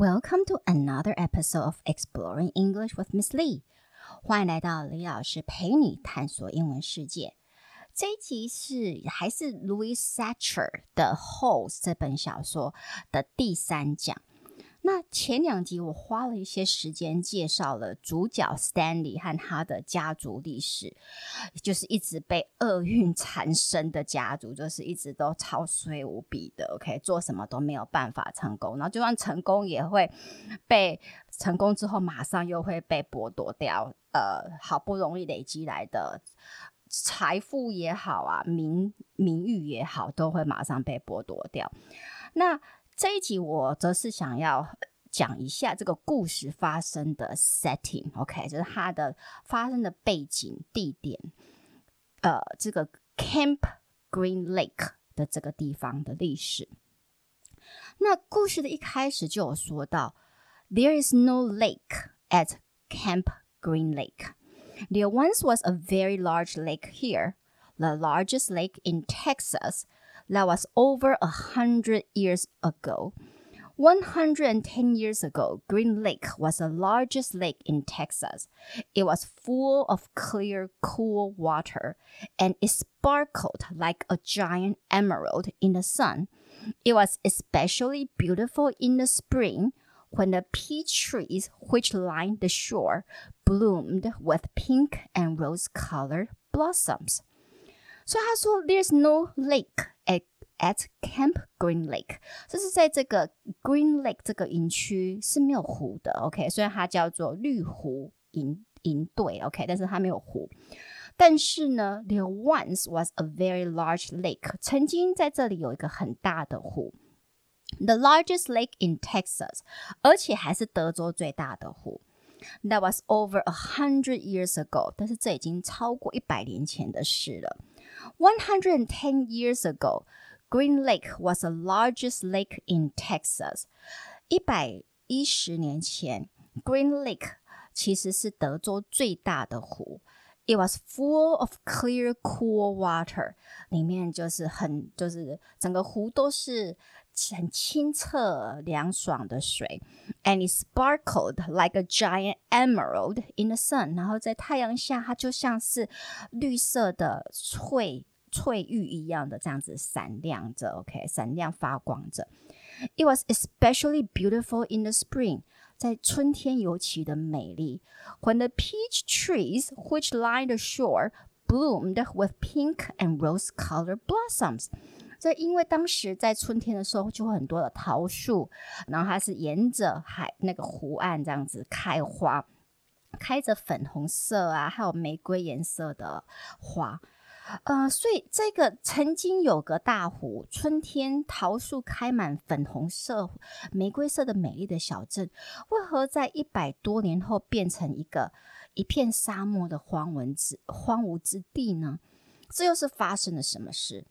Welcome to another episode of Exploring English with Miss Lee。欢迎来到李老师陪你探索英文世界。这一集是还是 Louis Sachar 的《Holes》这本小说的第三讲。 那前两集我花了一些时间介绍了主角 Stanley 和他的家族历史，就是一直被厄运缠身的家族，就是一直都超衰无比的，OK，做什么都没有办法成功，然后就算成功也会被成功之后马上又会被剥夺掉，呃，好不容易累积来的财富也好啊，名名誉也好，都会马上被剥夺掉。那这一集我则是想要讲一下这个故事发生的 setting，OK，就是它的发生的背景地点，呃，这个 Camp Green Lake 的这个地方的历史。那故事的一开始就有说到，There is no lake at Camp Green Lake. There once was a very large lake here, the largest lake in Texas. That was over a hundred years ago. 110 years ago, Green Lake was the largest lake in Texas. It was full of clear, cool water, and it sparkled like a giant emerald in the sun. It was especially beautiful in the spring when the peach trees which lined the shore bloomed with pink and rose colored blossoms. So there's no lake at at Camp Green Lake，就是在这个 Green Lake 这个营区是没有湖的。OK，虽然它叫做绿湖营营队，OK，但是它没有湖。但是呢，There once was a very large lake，曾经在这里有一个很大的湖，The largest lake in Texas，而且还是德州最大的湖。That was over a hundred years ago，但是这已经超过一百年前的事了。One hundred and ten years ago, Green Lake was the largest lake in Texas. 一百一十年前，Green Lake 其实是德州最大的湖。It was full of clear, cool water. 里面就是很，就是整个湖都是很清澈、凉爽的水。And it sparkled like a giant emerald in the sun. 然后在太阳下，它就像是绿色的翠 翠玉一样的这样子闪亮着，OK，闪亮发光着。It was especially beautiful in the spring. 在春天尤其的美丽。When the peach trees which lined the shore bloomed with pink and rose color blossoms，这因为当时在春天的时候就会很多的桃树，然后它是沿着海那个湖岸这样子开花，开着粉红色啊，还有玫瑰颜色的花。呃，所以这个曾经有个大湖，春天桃树开满粉红色、玫瑰色的美丽的小镇，为何在一百多年后变成一个一片沙漠的荒文之荒芜之地呢？这又是发生了什么事？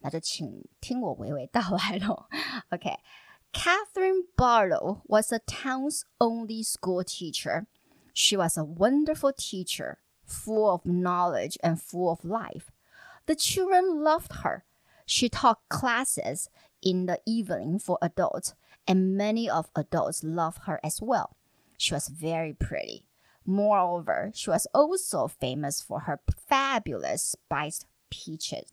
那就请听我娓娓道来喽。OK，Catherine Barlow was the town's only school teacher. She was a wonderful teacher. Full of knowledge and full of life. The children loved her. She taught classes in the evening for adults, and many of adults loved her as well. She was very pretty. Moreover, she was also famous for her fabulous spiced peaches.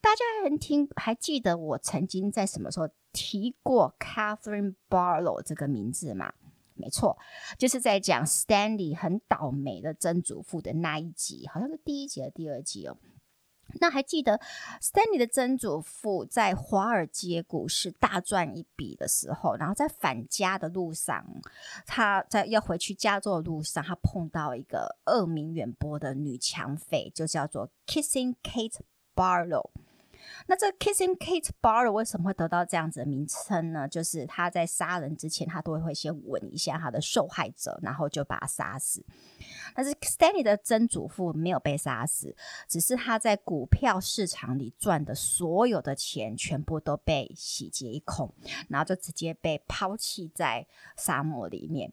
大家还听还记得我曾经在什么时候提过 Catherine Barlow 这个名字吗？ 没错，就是在讲 Stanley 很倒霉的曾祖父的那一集，好像是第一集和第二集哦。那还记得 Stanley 的曾祖父在华尔街股市大赚一笔的时候，然后在返家的路上，他在要回去加州的路上，他碰到一个恶名远播的女抢匪，就叫做 Kissing Kate Barlow。那这 Kissing Kate Barlow 为什么会得到这样子的名称呢？就是他在杀人之前，他都会先吻一下他的受害者，然后就把他杀死。但是 Stanley 的曾祖父没有被杀死，只是他在股票市场里赚的所有的钱全部都被洗劫一空，然后就直接被抛弃在沙漠里面。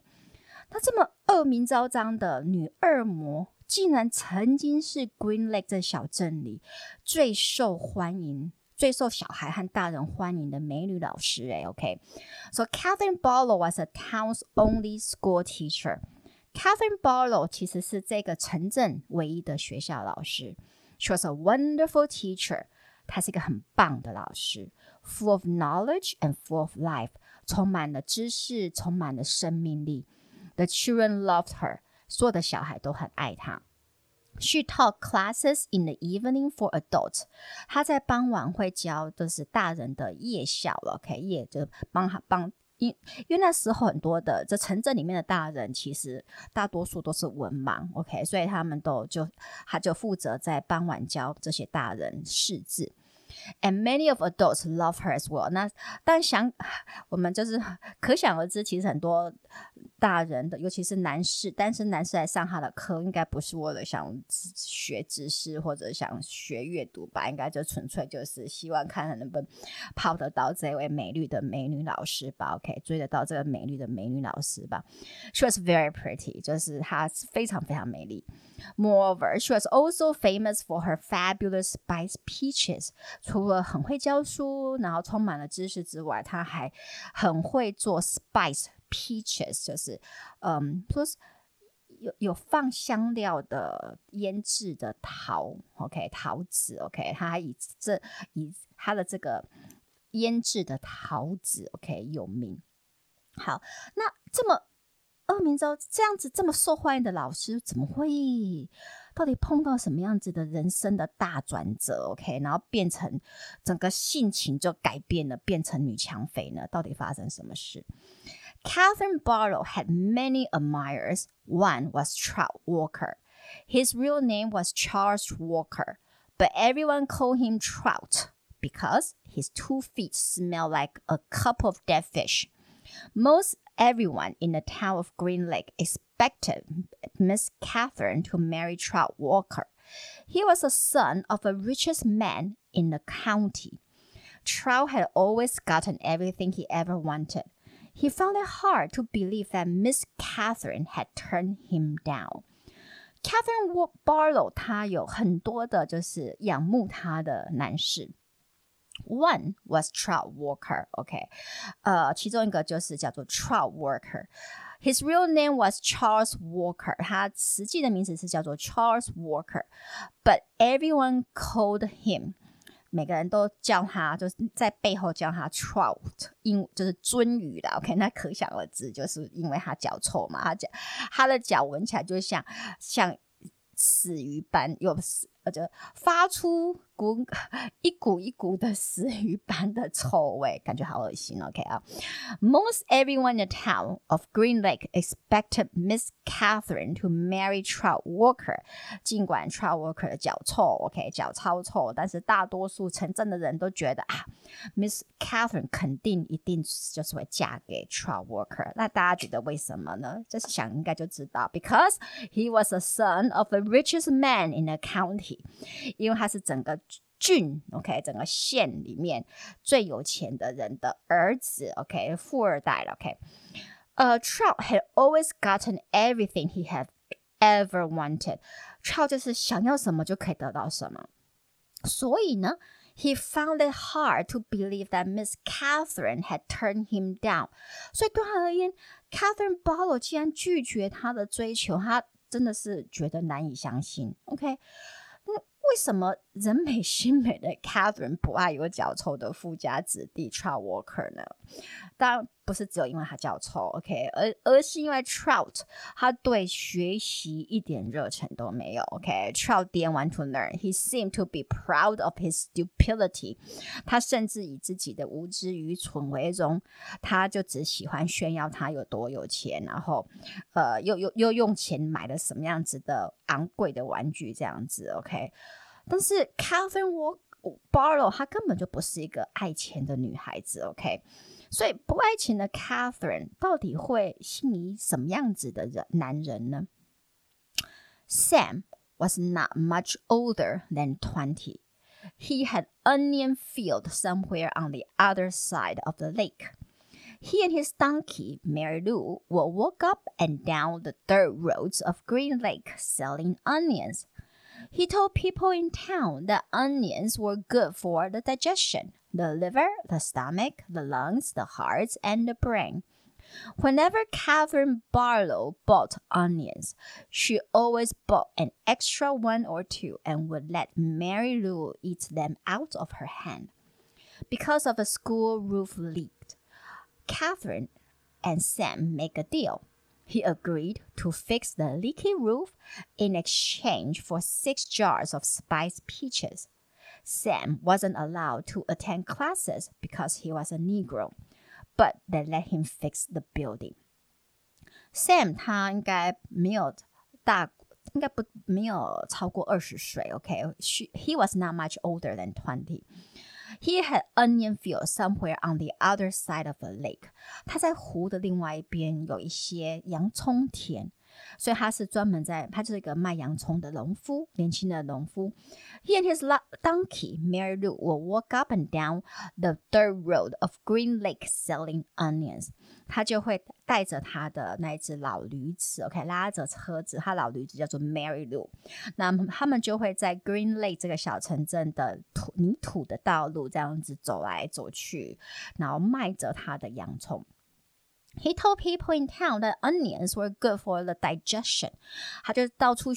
他这么恶名昭彰的女恶魔。竟然曾经是 Green Lake 这小镇里最受欢迎、 最受小孩和大人欢迎的美女老师。哎，OK，so Catherine Barlow was a town's only school teacher。Catherine Barlow 其实是这个城镇唯一的学校老师。She was a wonderful teacher。她是一个很棒的老师，full of knowledge and full of life，充满了知识，充满了生命力。The children loved her。 所有的小孩都很爱他。She taught classes in the evening for adults。她在傍晚会教就是大人的夜校了，OK，夜就帮他帮，因因为那时候很多的这城镇里面的大人其实大多数都是文盲，OK，所以他们都就他就负责在傍晚教这些大人识字。And many of adults love her as well。那但想我们就是可想而知，其实很多。大人的，尤其是男士，单身男士来上他的课，应该不是为了想学知识或者想学阅读吧？应该就纯粹就是希望看看能不能泡得到这位美丽的美女老师吧？OK，追得到这个美丽的美女老师吧？She was very pretty，就是她非常非常美丽。Moreover, she was also famous for her fabulous spice peaches。除了很会教书，然后充满了知识之外，她还很会做 spice。Peaches 就是，嗯，说是有有放香料的腌制的桃，OK，桃子，OK，他还以这以他的这个腌制的桃子，OK，有名。好，那这么恶名昭这样子这么受欢迎的老师，怎么会到底碰到什么样子的人生的大转折？OK，然后变成整个性情就改变了，变成女强匪呢？到底发生什么事？Catherine Barlow had many admirers. One was Trout Walker. His real name was Charles Walker, but everyone called him Trout because his two feet smelled like a cup of dead fish. Most everyone in the town of Green Lake expected Miss Catherine to marry Trout Walker. He was the son of the richest man in the county. Trout had always gotten everything he ever wanted He found it hard to believe that Miss Catherine had turned him down. Catherine Barlow 她有很多的就是仰慕她的男士。One was Trout Walker, OK，呃，其中一个就是叫做 Trout Walker。His real name was Charles Walker，他实际的名字是叫做 Charles Walker，but everyone called him。 每个人都叫他，就是在背后叫他 trout，因就是鳟鱼啦。OK，那可想而知，就是因为他脚臭嘛，他脚他的脚闻起来就像像死鱼般，又死。或者发出股一股一股的死鱼般的臭味，感觉好恶心。OK 啊，Most everyone in the town of Green Lake expected Miss Catherine to marry Trout Walker。尽管 Trout Walker 的脚臭，OK 脚超臭，但是大多数城镇的人都觉得啊，Miss Catherine 肯定一定就是会嫁给 Trout Walker。那大家觉得为什么呢？就是想应该就知道，because he was the son of the richest man in the county。 因为他是整个郡，OK，整个县里面最有钱的人的儿子，OK，富二代了，OK。呃、uh,，Trout had always gotten everything he had ever wanted。Trout 就是想要什么就可以得到什么，所以呢，he found it hard to believe that Miss Catherine had turned him down。所以对他而言，Catherine Barlow 竟然拒绝他的追求，他真的是觉得难以相信，OK。 为什么人美心美的 Catherine 不爱有脚臭的富家子弟 Trout Walker 呢？当然不是只有因为他脚臭，OK，而而是因为 Trout 他对学习一点热忱都没有，OK，Trout didn't want to learn，he seemed to be proud of his stupidity，他甚至以自己的无知愚蠢为荣，他就只喜欢炫耀他有多有钱，然后呃又又又用钱买了什么样子的昂贵的玩具这样子，OK。但是 Catherine Barlow 她根本就不是一个爱钱的女孩子，OK？所以不爱钱的 Catherine 到底会心仪什么样子的人男人呢？Sam was not much older than twenty. He had onion field somewhere on the other side of the lake. He and his donkey, Mary Lou, would walk up and down the dirt roads of Green Lake selling onions. he told people in town that onions were good for the digestion, the liver, the stomach, the lungs, the heart, and the brain. Whenever Catherine Barlow bought onions, she always bought an extra one or two and would let Mary Lou eat them out of her hand. Because of a school roof leaked, Catherine and Sam make a deal. He agreed to fix the leaky roof in exchange for six jars of spiced peaches. Sam wasn't allowed to attend classes because he was a Negro, but they let him fix the building. Sam 他应该没有大，应该不没有超过二十岁。OK，he、okay? he was not much older than twenty. He had onion fields somewhere on the other side of the lake。他在湖的另外一边有一些洋葱田。 所以他是专门在，他就是一个卖洋葱的农夫，年轻的农夫。He and his donkey Mary Lou will walk up and down the dirt road of Green Lake selling onions。他就会带着他的那一只老驴子，OK，拉着车子，他老驴子叫做 Mary Lou。那他们就会在 Green Lake 这个小城镇的土泥土的道路这样子走来走去，然后卖着他的洋葱。He told people in town that onions were good for the digestion。他就到处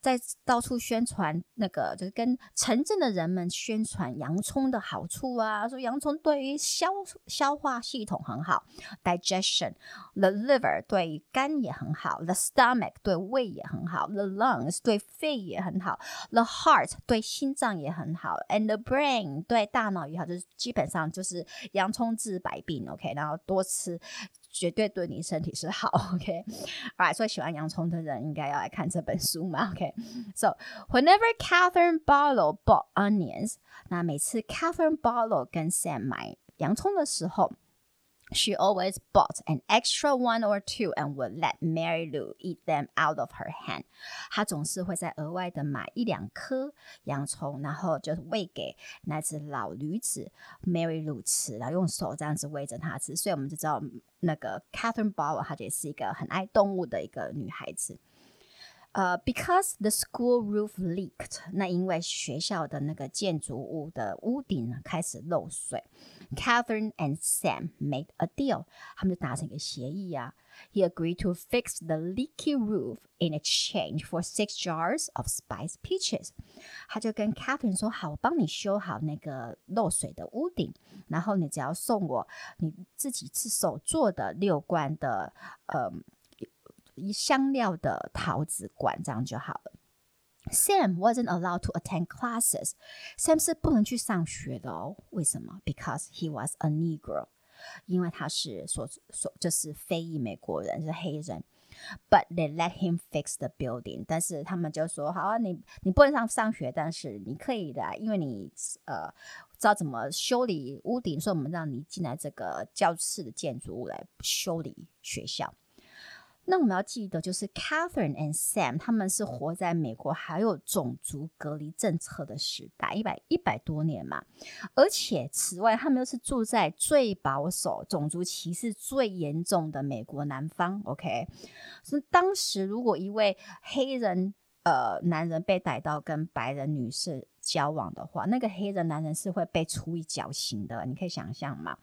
在到处宣传那个，就是跟城镇的人们宣传洋葱的好处啊，说洋葱对于消消化系统很好，digestion。The liver 对于肝也很好，the stomach 对胃也很好，the lungs 对肺也很好，the heart 对心脏也很好，and the brain 对大脑也好，就是基本上就是洋葱治百病，OK，然后多吃。 绝对对你身体是好，OK，Alright，所以喜欢洋葱的人应该要来看这本书嘛，OK，So whenever Catherine Barlow bought onions，那每次 Catherine Barlow 跟 Sam 买洋葱的时候。She always bought an extra one or two and would let Mary Lou eat them out of her hand。她总是会在额外的买一两颗洋葱，然后就喂给那只老驴子 Mary Lou 吃，然后用手这样子喂着它吃。所以我们就知道那个 Catherine Ball，她也是一个很爱动物的一个女孩子。呃、uh,，because the school roof leaked，那因为学校的那个建筑物的屋顶呢开始漏水，Catherine and Sam made a deal，他们就达成一个协议啊。He agreed to fix the leaky roof in exchange for six jars of spiced peaches。他就跟 Catherine 说：“好，我帮你修好那个漏水的屋顶，然后你只要送我你自己自手做的六罐的，呃。” 一香料的桃子罐，这样就好了。Sam wasn't allowed to attend classes. Sam 是不能去上学的哦。为什么？Because he was a Negro，因为他是所所就是非裔美国人，是黑人。But they let him fix the building。但是他们就说：好啊，你你不能上上学，但是你可以的，因为你呃知道怎么修理屋顶，所以我们让你进来这个教室的建筑物来修理学校。那我们要记得，就是 Catherine and Sam，他们是活在美国还有种族隔离政策的时代，一百一百多年嘛。而且此外，他们又是住在最保守、种族歧视最严重的美国南方。OK，所以当时如果一位黑人呃男人被逮到跟白人女士交往的话，那个黑人男人是会被处以绞刑的。你可以想象吗？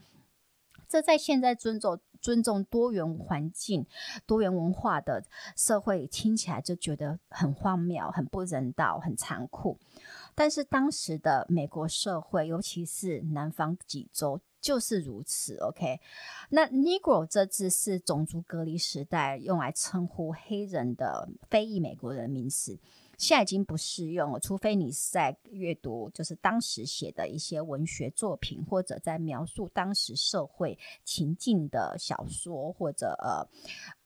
这在现在尊重尊重多元环境、多元文化的社会，听起来就觉得很荒谬、很不人道、很残酷。但是当时的美国社会，尤其是南方几州，就是如此。OK，那 Negro 这字是种族隔离时代用来称呼黑人的非裔美国人名词。现在已经不适用了，除非你是在阅读就是当时写的一些文学作品，或者在描述当时社会情境的小说或者呃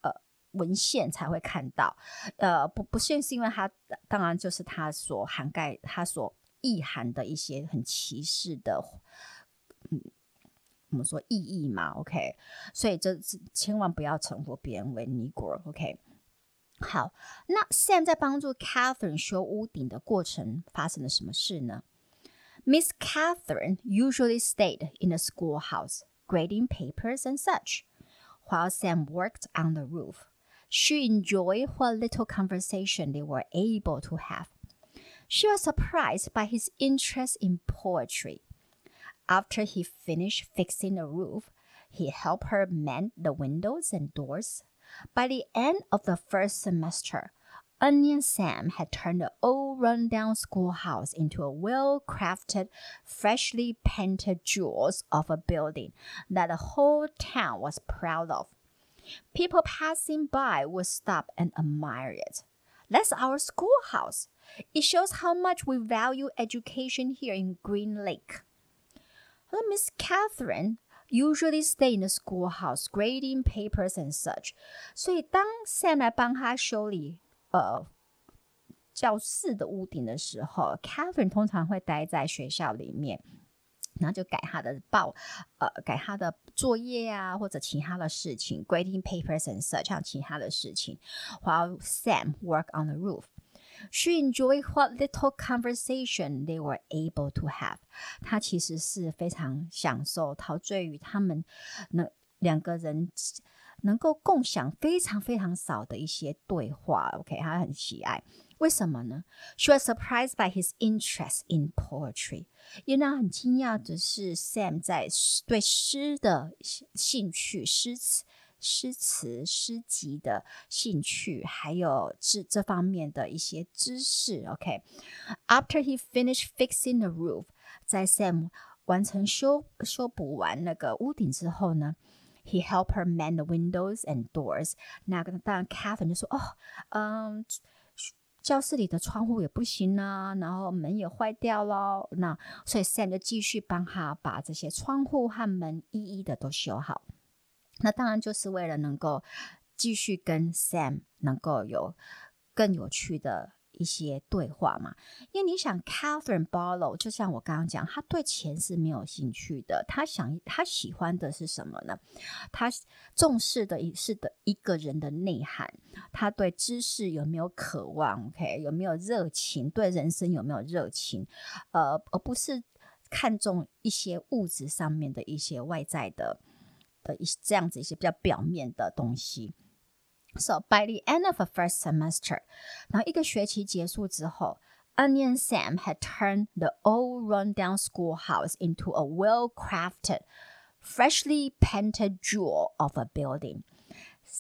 呃文献才会看到。呃，不不是是因为它，当然就是它所涵盖、它所意涵的一些很歧视的，嗯，我们说意义嘛，OK。所以这千万不要称呼别人为尼姑，OK。好，那 Sam 在帮助 Catherine 修屋顶的过程发生了什么事呢？Miss Catherine usually stayed in the schoolhouse, grading papers and such, while Sam worked on the roof. She enjoyed what little conversation they were able to have. She was surprised by his interest in poetry. After he finished fixing the roof, he helped her mend the windows and doors. by the end of the first semester, Onion Sam had turned the old rundown schoolhouse into a well-crafted, freshly painted jewel of a building that the whole town was proud of. People passing by would stop and admire it. That's our schoolhouse. It shows how much we value education here in Green Lake. Miss Catherine usually stay in the schoolhouse grading papers and such. 所以当 Sam 来帮他修理呃，教室的屋顶的时候，Catherine 通常会待在学校里面，然后就改他的报，呃，改他的作业啊，或者其他的事情，grading papers and such，像其他的事情。While Sam work on the roof, she enjoyed what little conversation they were able to have。她其实是非常享受，陶醉于他们那两个人。能够共享非常非常少的一些对话，OK，她很喜爱。为什么呢？She was surprised by his interest in poetry。因为很惊讶的是，Sam 在对诗的兴趣、诗词、诗词、诗集的兴趣，还有这这方面的一些知识。OK，After he finished fixing the roof，在 Sam 完成修修补完那个屋顶之后呢？He helped her mend the windows and doors。那个当然，Catherine 就说：“哦，嗯，教室里的窗户也不行啊，然后门也坏掉了。那所以 Sam 就继续帮他把这些窗户和门一一的都修好。那当然就是为了能够继续跟 Sam 能够有更有趣的。”一些对话嘛，因为你想，Catherine Barlow 就像我刚刚讲，他对钱是没有兴趣的，他想他喜欢的是什么呢？他重视的是的一个人的内涵，他对知识有没有渴望？OK，有没有热情？对人生有没有热情？呃，而不是看重一些物质上面的一些外在的的一这样子一些比较表面的东西。So by the end of the first semester，然后一个学期结束之后，Onion Sam had turned the old rundown schoolhouse into a well-crafted, freshly painted jewel of a building。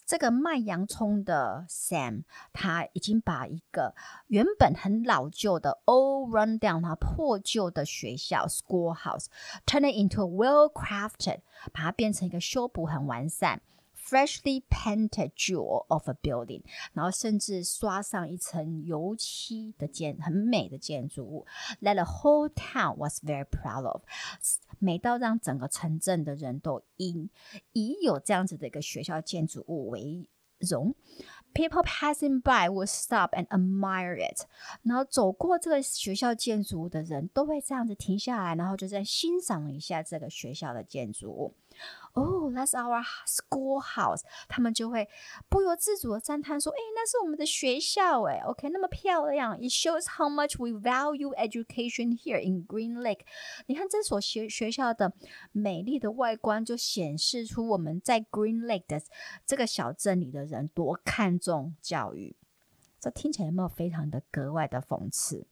这个卖洋葱的 Sam，他已经把一个原本很老旧的 old rundown，它破旧的学校 schoolhouse，turn it into a well-crafted，把它变成一个修补很完善。Freshly painted jewel of a building，然后甚至刷上一层油漆的建很美的建筑物，that the whole town was very proud of，美到让整个城镇的人都因以有这样子的一个学校建筑物为荣。People passing by would stop and admire it，然后走过这个学校建筑物的人都会这样子停下来，然后就在欣赏一下这个学校的建筑物。Oh, that's our schoolhouse。他们就会不由自主的赞叹说：“诶，那是我们的学校诶 OK，那么漂亮。It shows how much we value education here in Green Lake。你看这所学学校的美丽的外观，就显示出我们在 Green Lake 的这个小镇里的人多看重教育。这听起来有没有非常的格外的讽刺？”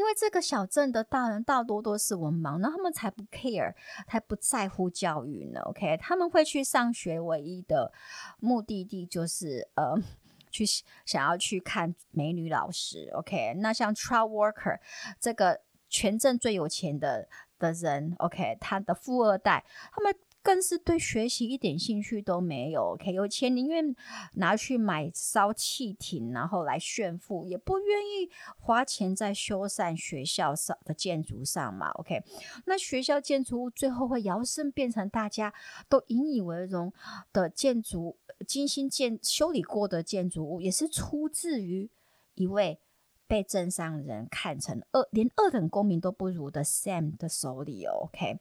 因为这个小镇的大人大多都是文盲，那他们才不 care，才不在乎教育呢。OK，他们会去上学，唯一的目的地就是呃，去想要去看美女老师。OK，那像 Trout Walker 这个全镇最有钱的的人，OK，他的富二代，他们。更是对学习一点兴趣都没有。OK，有钱宁愿拿去买烧汽艇，然后来炫富，也不愿意花钱在修缮学校上的建筑上嘛。OK，那学校建筑物最后会摇身变成大家都引以为荣的建筑，精心建修理过的建筑物，也是出自于一位被镇上人看成二连二等公民都不如的 Sam 的手里。OK。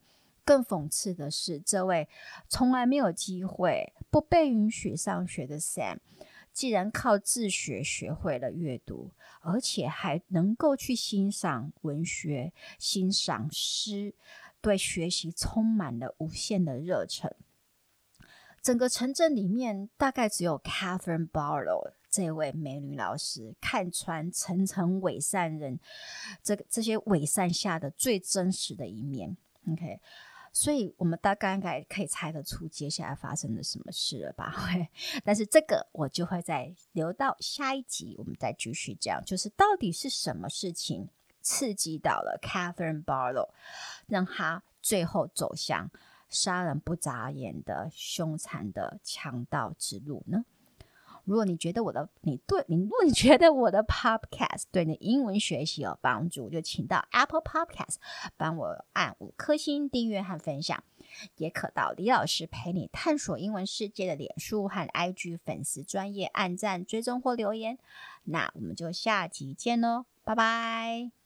更讽刺的是，这位从来没有机会、不被允许上学的 Sam，既然靠自学学会了阅读，而且还能够去欣赏文学、欣赏诗，对学习充满了无限的热忱。整个城镇里面，大概只有 Catherine Barlow 这位美女老师看穿层层伪善人，这这些伪善下的最真实的一面。OK，所以我们大概应该可以猜得出接下来发生了什么事了吧？但是这个我就会再留到下一集，我们再继续讲，就是到底是什么事情刺激到了 Catherine Barlow，让她最后走向杀人不眨眼的凶残的强盗之路呢？如果你觉得我的你对你，如果你觉得我的 Podcast 对你英文学习有帮助，就请到 Apple Podcast 帮我按五颗星订阅和分享，也可到李老师陪你探索英文世界的脸书和 IG 粉丝专业按赞追踪或留言。那我们就下集见喽，拜拜。